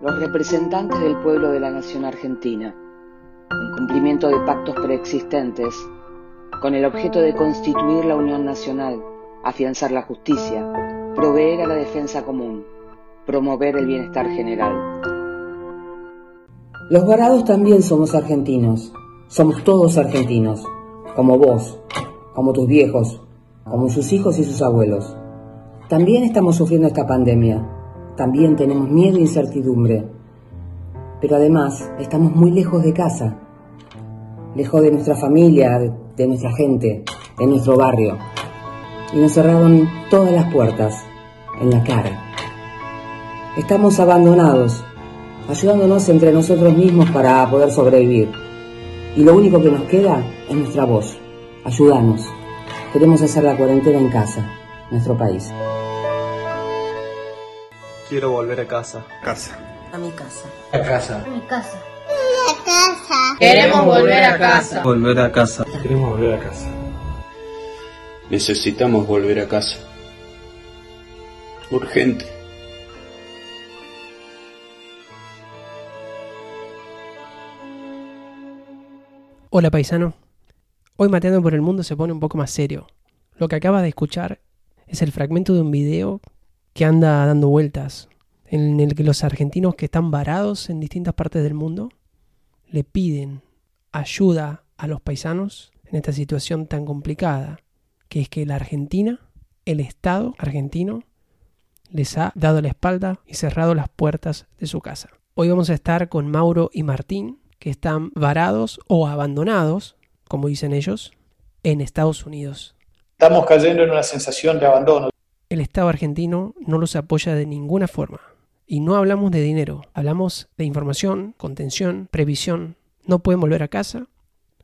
los representantes del pueblo de la nación argentina, en cumplimiento de pactos preexistentes, con el objeto de constituir la Unión Nacional, afianzar la justicia, proveer a la defensa común, promover el bienestar general. Los varados también somos argentinos, somos todos argentinos, como vos, como tus viejos, como sus hijos y sus abuelos. También estamos sufriendo esta pandemia, también tenemos miedo e incertidumbre, pero además estamos muy lejos de casa, lejos de nuestra familia, de nuestra gente, de nuestro barrio, y nos cerraron todas las puertas en la cara. Estamos abandonados, ayudándonos entre nosotros mismos para poder sobrevivir, y lo único que nos queda es nuestra voz. Ayúdanos. Queremos hacer la cuarentena en casa, nuestro país. Quiero volver a casa. Casa. A mi casa. A casa. A mi casa. A casa. Queremos volver a casa. Volver a casa. Queremos volver a casa. Necesitamos volver a casa. Urgente. Hola paisano. Hoy Mateando por el Mundo se pone un poco más serio. Lo que acabas de escuchar es el fragmento de un video que anda dando vueltas, en el que los argentinos que están varados en distintas partes del mundo le piden ayuda a los paisanos en esta situación tan complicada, que es que la Argentina, el Estado argentino, les ha dado la espalda y cerrado las puertas de su casa. Hoy vamos a estar con Mauro y Martín, que están varados o abandonados, como dicen ellos, en Estados Unidos. Estamos cayendo en una sensación de abandono. El Estado argentino no los apoya de ninguna forma. Y no hablamos de dinero, hablamos de información, contención, previsión. No pueden volver a casa,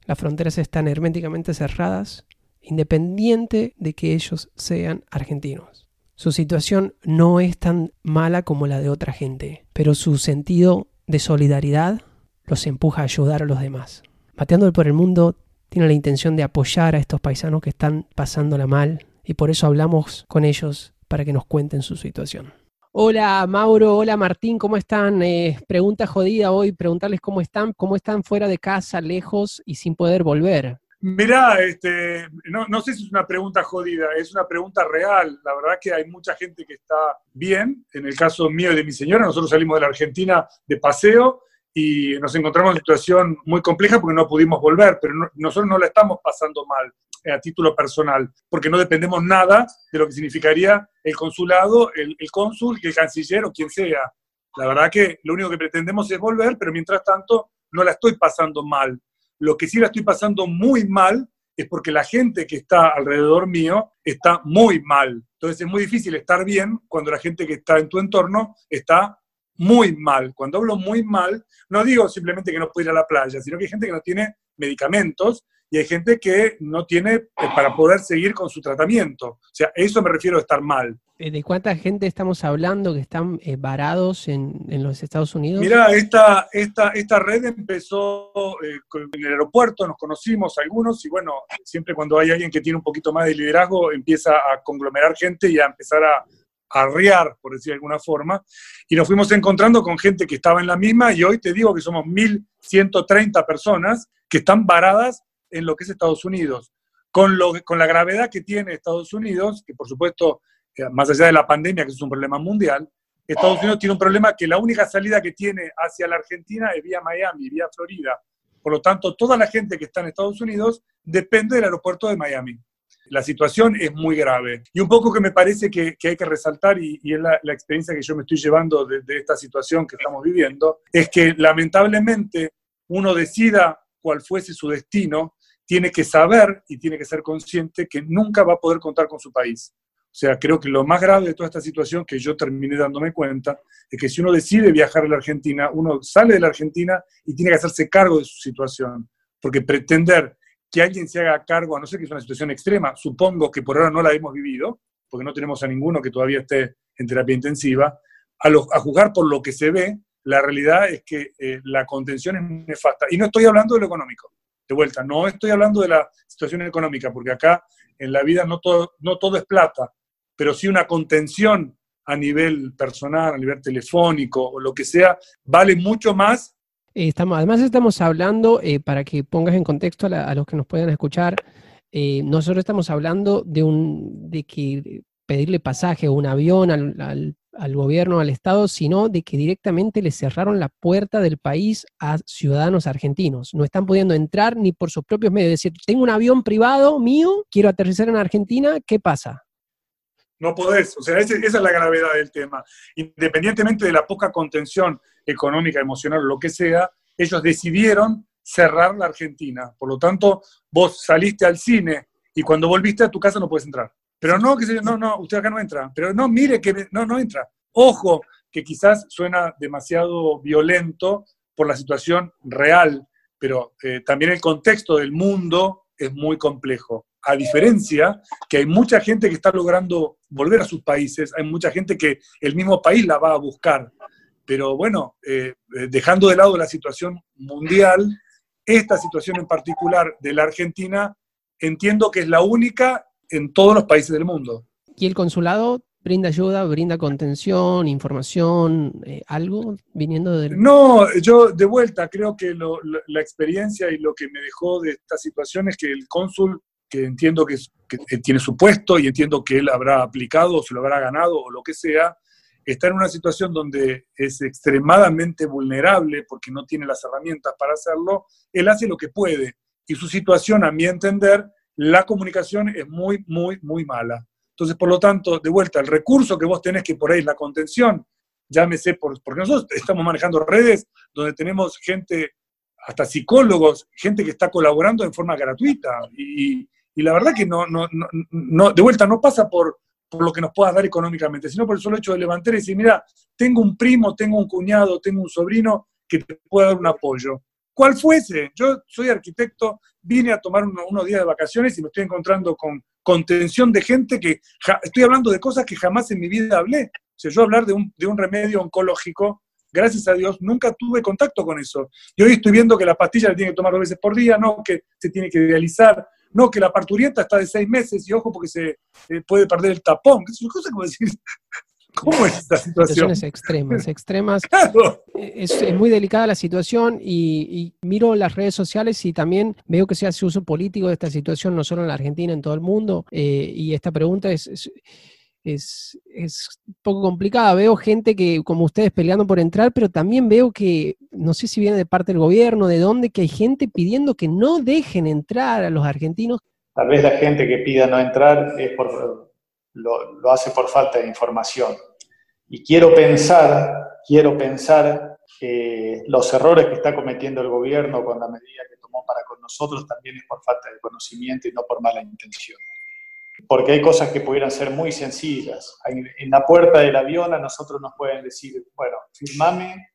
las fronteras están herméticamente cerradas, independiente de que ellos sean argentinos. Su situación no es tan mala como la de otra gente, pero su sentido de solidaridad los empuja a ayudar a los demás. Mateando por el mundo tiene la intención de apoyar a estos paisanos que están pasándola mal y por eso hablamos con ellos para que nos cuenten su situación. Hola Mauro, hola Martín, ¿cómo están? Eh, pregunta jodida hoy, preguntarles cómo están, cómo están fuera de casa, lejos y sin poder volver. Mirá, este, no, no, sé si es una pregunta jodida, es una pregunta real. La verdad que hay mucha gente que está bien. En el caso mío y de mi señora, nosotros salimos de la Argentina de paseo y nos encontramos en una situación muy compleja porque no pudimos volver, pero nosotros no la estamos pasando mal eh, a título personal, porque no dependemos nada de lo que significaría el consulado, el, el cónsul, el canciller o quien sea. La verdad que lo único que pretendemos es volver, pero mientras tanto no la estoy pasando mal. Lo que sí la estoy pasando muy mal es porque la gente que está alrededor mío está muy mal. Entonces es muy difícil estar bien cuando la gente que está en tu entorno está muy mal. Cuando hablo muy mal, no digo simplemente que no puede ir a la playa, sino que hay gente que no tiene medicamentos y hay gente que no tiene eh, para poder seguir con su tratamiento. O sea, a eso me refiero a estar mal. Eh, ¿De cuánta gente estamos hablando que están eh, varados en, en, los Estados Unidos? Mira, esta, esta, esta red empezó eh, en el aeropuerto, nos conocimos algunos y bueno, siempre cuando hay alguien que tiene un poquito más de liderazgo empieza a conglomerar gente y a empezar a, arriar, por decir de alguna forma, y nos fuimos encontrando con gente que estaba en la misma y hoy te digo que somos 1.130 personas que están varadas en lo que es Estados Unidos. Con, lo, con la gravedad que tiene Estados Unidos, que por supuesto, eh, más allá de la pandemia, que es un problema mundial, Estados Unidos tiene un problema que la única salida que tiene hacia la Argentina es vía Miami, vía Florida. Por lo tanto, toda la gente que está en Estados Unidos depende del aeropuerto de Miami. La situación es muy grave. Y un poco que me parece que, hay que resaltar, y, es la, la, experiencia que yo me estoy llevando de, de esta situación que estamos viviendo, es que lamentablemente uno decida cuál fuese su destino, tiene que saber y tiene que ser consciente que nunca va a poder contar con su país. O sea, creo que lo más grave de toda esta situación, que yo terminé dándome cuenta, es que si uno decide viajar a la Argentina, uno sale de la Argentina y tiene que hacerse cargo de su situación. Porque pretender que alguien se haga cargo, a no ser que es una situación extrema, supongo que por ahora no la hemos vivido, porque no tenemos a ninguno que todavía esté en terapia intensiva, a, lo, a juzgar por lo que se ve, la realidad es que eh, la contención es nefasta. Y no estoy hablando de lo económico, de vuelta, no estoy hablando de la situación económica, porque acá en la vida no todo, no todo es plata, pero sí una contención a nivel personal, a nivel telefónico o lo que sea, vale mucho más. Estamos, además estamos hablando, eh, para que pongas en contexto a, los que nos puedan escuchar, eh, nosotros estamos hablando de, un, de que pedirle pasaje o un avión al, al, gobierno, al Estado, sino de que directamente le cerraron la puerta del país a ciudadanos argentinos. No están pudiendo entrar ni por sus propios medios. Es decir, tengo un avión privado mío, quiero aterrizar en Argentina, ¿qué pasa? No podés, o sea, esa es la gravedad del tema. Independientemente de la poca contención económica, emocional lo que sea, ellos decidieron cerrar la Argentina. Por lo tanto, vos saliste al cine y cuando volviste a tu casa no puedes entrar. Pero no, que no, no, usted acá no entra. Pero no, mire que no, no entra. Ojo, que quizás suena demasiado violento por la situación real, pero eh, también el contexto del mundo es muy complejo a diferencia que hay mucha gente que está logrando volver a sus países, hay mucha gente que el mismo país la va a buscar. Pero bueno, eh, eh, dejando de lado la situación mundial, esta situación en particular de la Argentina, entiendo que es la única en todos los países del mundo. ¿Y el consulado brinda ayuda, brinda contención, información, eh, algo viniendo de... No, yo de vuelta creo que la experiencia y lo que me dejó de esta situación es que el cónsul que entiendo que, tiene su puesto y entiendo que él habrá aplicado se lo habrá ganado o lo que sea, está en una situación donde es extremadamente vulnerable porque no tiene las herramientas para hacerlo, él hace lo que puede. Y su situación, a mi entender, la comunicación es muy, muy, muy mala. Entonces, por lo tanto, de vuelta, el recurso que vos tenés que por ahí, la contención, llámese, por, porque nosotros estamos manejando redes donde tenemos gente, hasta psicólogos, gente que está colaborando en forma gratuita. Y, y la verdad que no, no, no, de vuelta no pasa por, por lo que nos puedas dar económicamente, sino por el solo hecho de levantar y decir, mira, tengo un primo, tengo un cuñado, tengo un sobrino que te pueda dar un apoyo. ¿Cuál fuese? Yo soy arquitecto, vine a tomar unos días de vacaciones y me estoy encontrando con contención de gente que, estoy hablando de cosas que jamás en mi vida hablé. O sea, yo hablar de un, de un remedio oncológico, gracias a Dios, nunca tuve contacto con eso. Y hoy estoy viendo que la pastilla la tiene que tomar dos veces por día, no que se tiene que realizar, no, que la parturienta está de seis meses y ojo porque se eh, puede perder el tapón. Es cosa como decir, ¿cómo es esta situación? Situaciones extremas, extremas. Eh, es, muy delicada la situación y, miro las redes sociales y también veo que se hace uso político de esta situación, no solo en la Argentina, en todo el mundo. Eh, y esta pregunta es es, es un poco complicada. Veo gente que, como ustedes, peleando por entrar, pero también veo que, no sé si viene de parte del gobierno, de dónde, que hay gente pidiendo que no dejen entrar a los argentinos. Tal vez la gente que pida no entrar es por, lo, lo hace por falta de información. Y quiero pensar, quiero pensar que los errores que está cometiendo el gobierno con la medida que tomó para con nosotros también es por falta de conocimiento y no por mala intención porque hay cosas que pudieran ser muy sencillas. En la puerta del avión a nosotros nos pueden decir, bueno, firmame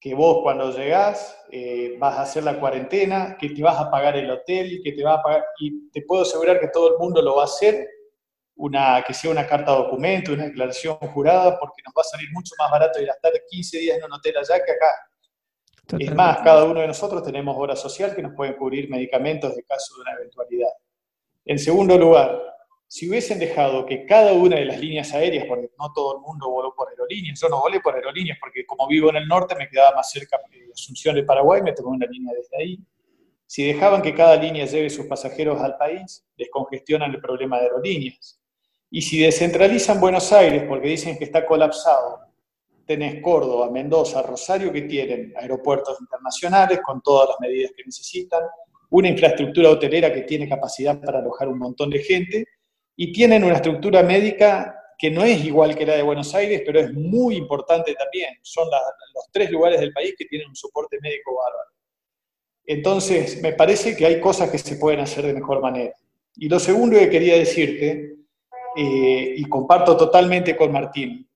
que vos cuando llegás eh, vas a hacer la cuarentena, que te vas a pagar el hotel, que te va a pagar, y te puedo asegurar que todo el mundo lo va a hacer, una, que sea una carta de documento, una declaración jurada, porque nos va a salir mucho más barato ir a estar 15 días en un hotel allá que acá. Es más, cada uno de nosotros tenemos obra social que nos pueden cubrir medicamentos de caso de una eventualidad. En segundo lugar, si hubiesen dejado que cada una de las líneas aéreas, porque no todo el mundo voló por aerolíneas, yo no volé por aerolíneas porque como vivo en el norte me quedaba más cerca de Asunción de Paraguay, me tomé una línea desde ahí. Si dejaban que cada línea lleve sus pasajeros al país, descongestionan el problema de aerolíneas. Y si descentralizan Buenos Aires porque dicen que está colapsado, tenés Córdoba, Mendoza, Rosario que tienen aeropuertos internacionales con todas las medidas que necesitan, una infraestructura hotelera que tiene capacidad para alojar un montón de gente y tienen una estructura médica que no es igual que la de Buenos Aires, pero es muy importante también. Son los tres lugares del país que tienen un soporte médico bárbaro. Entonces, me parece que hay cosas que se pueden hacer de mejor manera. Y lo segundo que quería decirte, eh, y comparto totalmente con Martín,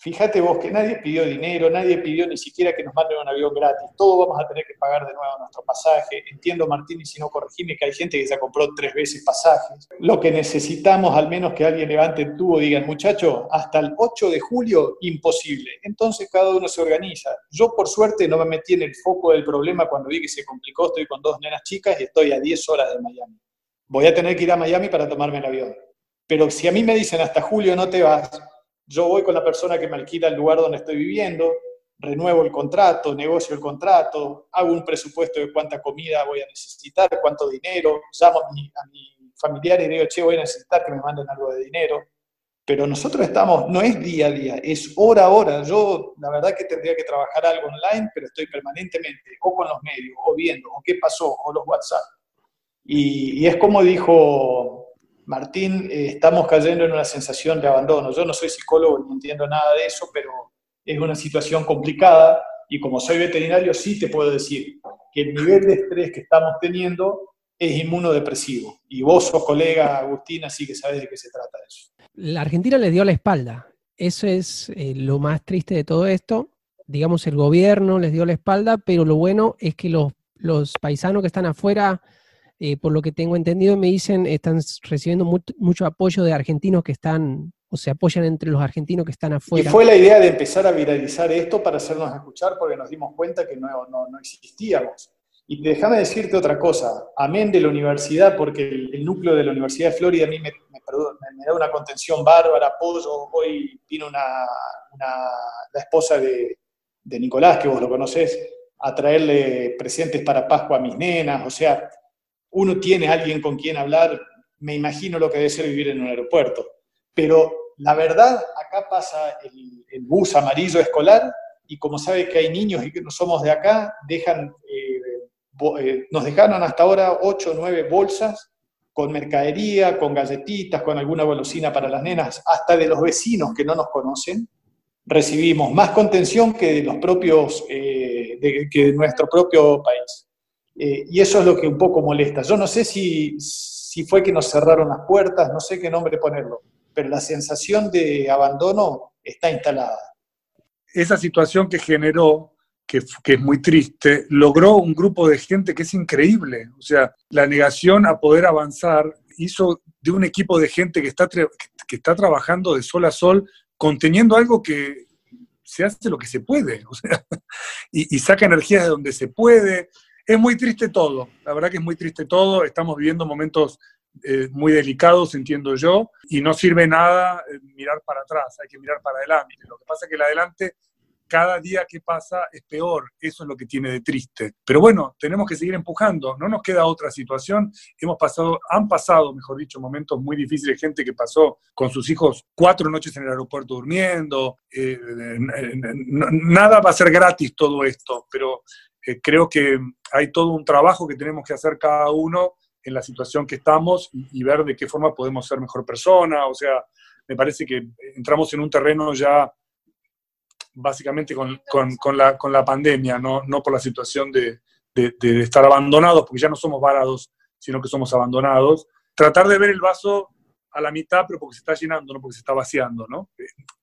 Fíjate vos que nadie pidió dinero, nadie pidió ni siquiera que nos manden un avión gratis. Todo vamos a tener que pagar de nuevo nuestro pasaje. Entiendo, Martín, y si no corregime, que hay gente que ya compró tres veces pasajes. Lo que necesitamos, al menos que alguien levante el tubo y diga, muchacho, hasta el 8 de julio, imposible. Entonces cada uno se organiza. Yo, por suerte, no me metí en el foco del problema cuando vi que se complicó. Estoy con dos nenas chicas y estoy a 10 horas de Miami. Voy a tener que ir a Miami para tomarme el avión. Pero si a mí me dicen hasta julio no te vas, yo voy con la persona que me alquila el lugar donde estoy viviendo, renuevo el contrato, negocio el contrato, hago un presupuesto de cuánta comida voy a necesitar, cuánto dinero, llamo a mi, a y digo, che, voy a necesitar que me manden algo de dinero. Pero nosotros estamos, no es día a día, es hora a hora. Yo, la verdad que tendría que trabajar algo online, pero estoy permanentemente o con los medios, o viendo, o qué pasó, o los WhatsApp. Y, y es como dijo Martín, eh, estamos cayendo en una sensación de abandono. Yo no soy psicólogo ni entiendo nada de eso, pero es una situación complicada y como soy veterinario sí te puedo decir que el nivel de estrés que estamos teniendo es inmunodepresivo. Y vos sos colega, Agustina, así que sabes de qué se trata eso. La Argentina le dio la espalda. Eso es eh, lo más triste de todo esto. Digamos, el gobierno les dio la espalda, pero lo bueno es que los, los paisanos que están afuera, eh, por lo que tengo entendido, me dicen, están recibiendo mucho, mucho apoyo de argentinos que están o se apoyan entre los argentinos que están afuera. Y fue la idea de empezar a viralizar esto para hacernos escuchar porque nos dimos cuenta que no, no, no existíamos. Y déjame decirte otra cosa, amén de la universidad, porque el, el, núcleo de la Universidad de Florida a mí me, me, me da una contención bárbara, apoyo. Hoy vino una, una, la esposa de, de Nicolás, que vos lo conocés, a traerle presentes para Pascua a mis nenas. O sea, uno tiene alguien con quien hablar, me imagino lo que debe ser vivir en un aeropuerto. Pero la verdad, acá pasa el, bus amarillo escolar y como sabe que hay niños y que no somos de acá, dejan, eh, eh, nos dejaron hasta ahora 8 o 9 bolsas con mercadería, con galletitas, con alguna golosina para las nenas, hasta de los vecinos que no nos conocen. Recibimos más contención que de los propios, eh, que de nuestro propio país. Y eso es lo que un poco molesta. Yo no sé si, si fue que nos cerraron las puertas, no sé qué nombre ponerlo pero la sensación de abandono está instalada. Esa situación que generó, que, que, es muy triste, logró un grupo de gente que es increíble. O sea, la negación a poder avanzar hizo de un equipo de gente que está, que está trabajando de sol a sol, conteniendo algo que se hace lo que se puede, o sea, y, saca energías de donde se puede. Es muy triste todo, la verdad que es muy triste todo. Estamos viviendo momentos eh, muy delicados, entiendo yo, y no sirve nada eh, mirar para atrás, hay que mirar para adelante. Lo que pasa es que el adelante, cada día que pasa es peor, eso es lo que tiene de triste. Pero bueno, tenemos que seguir empujando, no nos queda otra situación. Hemos pasado, han pasado, mejor dicho, momentos muy difíciles, gente que pasó con sus hijos cuatro noches en el aeropuerto durmiendo, eh, nada va a ser gratis todo esto, pero creo que hay todo un trabajo que tenemos que hacer cada uno en la situación que estamos y, y, ver de qué forma podemos ser mejor persona. O sea, me parece que entramos en un terreno ya básicamente con, con, con, la, con la, pandemia, no, no, por la situación de, de, de, estar abandonados, porque ya no somos varados, sino que somos abandonados. Tratar de ver el vaso a la mitad, pero porque se está llenando, no porque se está vaciando, ¿no?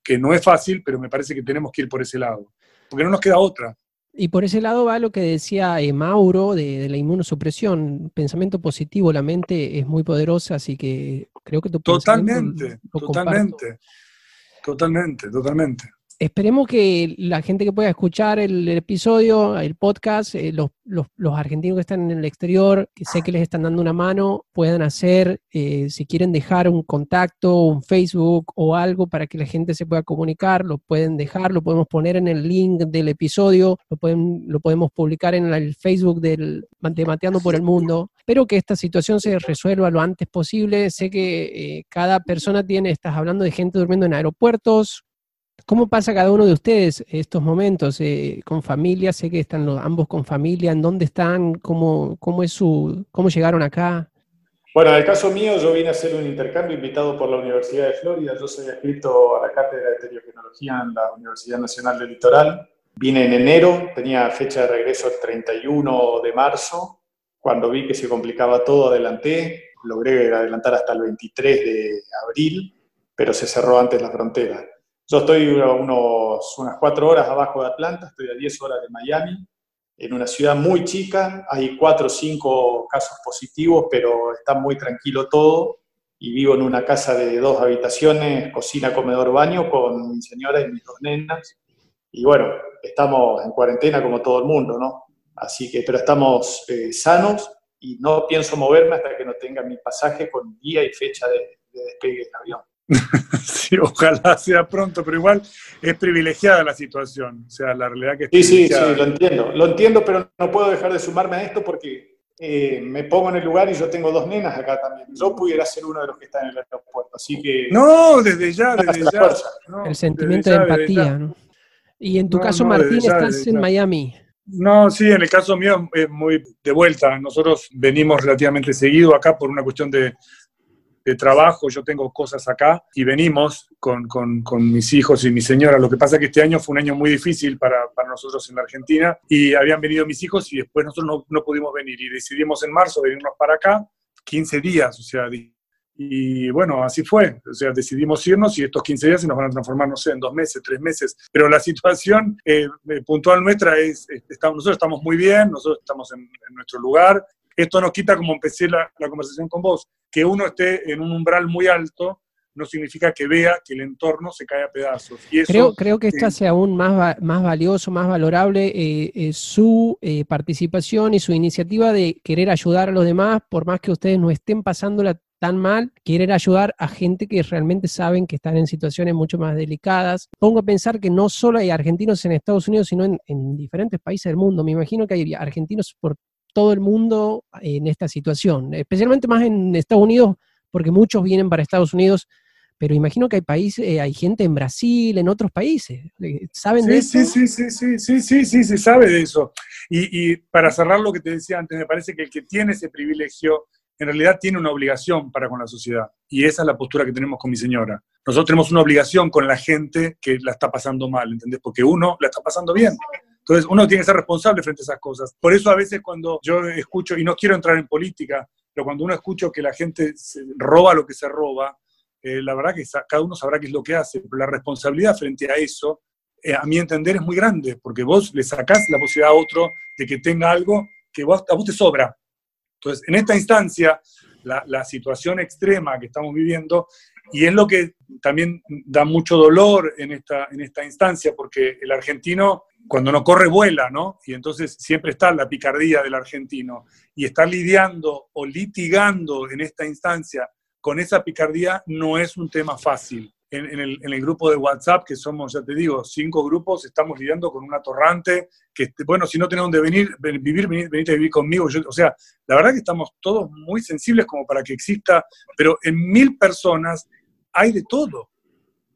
Que no es fácil, pero me parece que tenemos que ir por ese lado, porque no nos queda otra. Y por ese lado va lo que decía eh, Mauro de, de, la inmunosupresión. Pensamiento positivo, la mente es muy poderosa, así que creo que tu Totalmente, totalmente, totalmente, totalmente. Esperemos que la gente que pueda escuchar el, episodio, el podcast, eh, los, los, los, argentinos que están en el exterior, que sé que les están dando una mano, puedan hacer, eh, si quieren dejar un contacto, un Facebook o algo para que la gente se pueda comunicar, lo pueden dejar, lo podemos poner en el link del episodio, lo, pueden, lo podemos publicar en el Facebook del, de Mateando por el Mundo. Espero que esta situación se resuelva lo antes posible. Sé que eh, cada persona tiene, estás hablando de gente durmiendo en aeropuertos, ¿Cómo pasa cada uno de ustedes estos momentos eh, con familia? Sé que están los, ambos con familia. ¿En dónde están? ¿Cómo, cómo, es su, ¿Cómo llegaron acá? Bueno, en el caso mío, yo vine a hacer un intercambio invitado por la Universidad de Florida. Yo soy adscrito a la Cátedra de Teletecnología en la Universidad Nacional del Litoral. Vine en enero, tenía fecha de regreso el 31 de marzo. Cuando vi que se complicaba todo, adelanté. Logré adelantar hasta el 23 de abril, pero se cerró antes la frontera. Yo estoy unos, unas cuatro horas abajo de Atlanta, estoy a 10 horas de Miami, en una ciudad muy chica, hay cuatro o cinco casos positivos, pero está muy tranquilo todo, y vivo en una casa de dos habitaciones, cocina, comedor, baño, con mi señora y mis dos nenas, y bueno, estamos en cuarentena como todo el mundo, ¿no? Así que, pero estamos eh, sanos y no pienso moverme hasta que no tenga mi pasaje con día y fecha de despegue del avión. sí, ojalá sea pronto, pero igual es privilegiada la situación. O sea, la realidad que Sí, sí, sí, lo entiendo. Lo entiendo, pero no puedo dejar de sumarme a esto porque eh, me pongo en el lugar y yo tengo dos nenas acá también. Yo pudiera ser uno de los que está en el aeropuerto, así que... No, desde ya, desde ya. el sentimiento de empatía, ¿no? Y en tu caso, Martín, estás en Miami. No, sí, en el caso mío es muy de vuelta. Nosotros venimos relativamente seguido acá por una cuestión de, de trabajo, yo tengo cosas acá y venimos con, con, mis hijos y mi señora. Lo que pasa es que este año fue un año muy difícil para, para nosotros en la Argentina y habían venido mis hijos y después nosotros no, no, pudimos venir y decidimos en marzo venirnos para acá 15 días, o sea, y bueno, así fue. O sea, decidimos irnos y estos 15 días se nos van a transformar, no sé, en dos meses, tres meses. Pero la situación eh, puntual nuestra es, estamos, nosotros estamos muy bien, nosotros estamos en nuestro lugar. Esto nos quita, como empecé la, la conversación con vos, que uno esté en un umbral muy alto no significa que vea que el entorno se cae a pedazos. Y eso, creo, creo que esta sea aún más, más valioso, más valorable eh, eh, su eh, participación y su iniciativa de querer ayudar a los demás, por más que ustedes no estén pasándola tan mal, querer ayudar a gente que realmente saben que están en situaciones mucho más delicadas. Pongo a pensar que no solo hay argentinos en Estados Unidos, sino en, en diferentes países del mundo. Me imagino que hay argentinos por todo el mundo en esta situación, especialmente más en Estados Unidos, porque muchos vienen para Estados Unidos, pero imagino que hay países, eh, hay gente en Brasil, en otros países. ¿Saben sí, de sí, eso? Sí, sí, sí, sí, sí, sí, se sabe de eso. Y, y, para cerrar lo que te decía antes, me parece que el que tiene ese privilegio, en realidad tiene una obligación para con la sociedad. Y esa es la postura que tenemos con mi señora. Nosotros tenemos una obligación con la gente que la está pasando mal, ¿entendés? Porque uno la está pasando bien. Entonces, uno tiene que ser responsable frente a esas cosas. Por eso a veces cuando yo escucho, y no quiero entrar en política, pero cuando uno escucha que la gente roba lo que se roba, eh, la verdad que cada uno sabrá qué es lo que hace, pero la responsabilidad frente a eso, eh, a mi entender, es muy grande, porque vos le sacás la posibilidad a otro de que tenga algo que vos, a vos te sobra. Entonces, en esta instancia, la, la situación extrema que estamos viviendo, y es lo que también da mucho dolor en esta, en esta instancia, porque el argentino cuando no corre vuela, ¿no? Y entonces siempre está la picardía del argentino. Y estar lidiando o litigando en esta instancia con esa picardía no es un tema fácil. En, en, el, en, el, grupo de WhatsApp, que somos, ya te digo, cinco grupos, estamos lidiando con un atorrante que, bueno, si no tenés donde venir, vivir, venite a vivir conmigo. Yo, o sea, la verdad que estamos todos muy sensibles como para que exista, pero en mil personas hay de todo,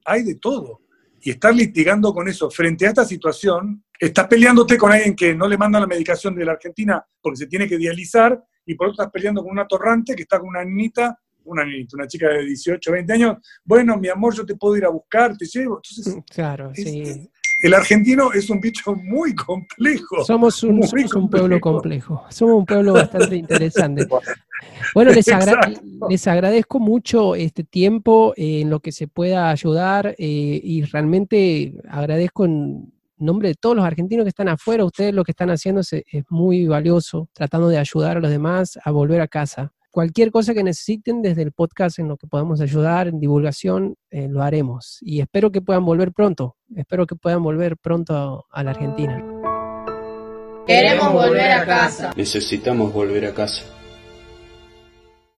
hay de todo y estar litigando con eso frente a esta situación, estás peleándote con alguien que no le manda la medicación de la Argentina porque se tiene que dializar, y por otro estás peleando con una torrante que está con una niñita, una niñita, una chica de 18, 20 años, bueno, mi amor, yo te puedo ir a buscar, te llevo. Entonces, claro, es, sí. El argentino es un bicho muy complejo. Somos un, somos complejo. un pueblo complejo. Somos un pueblo bastante interesante. Bueno, les, agra les, agradezco mucho este tiempo eh, en lo que se pueda ayudar eh, y realmente agradezco en nombre de todos los argentinos que están afuera, ustedes lo que están haciendo es, es muy valioso, tratando de ayudar a los demás a volver a casa cualquier cosa que necesiten desde el podcast en lo que podamos ayudar, en divulgación, eh, lo haremos. Y espero que puedan volver pronto. Espero que puedan volver pronto a la Argentina. Queremos volver a casa. Necesitamos volver a casa.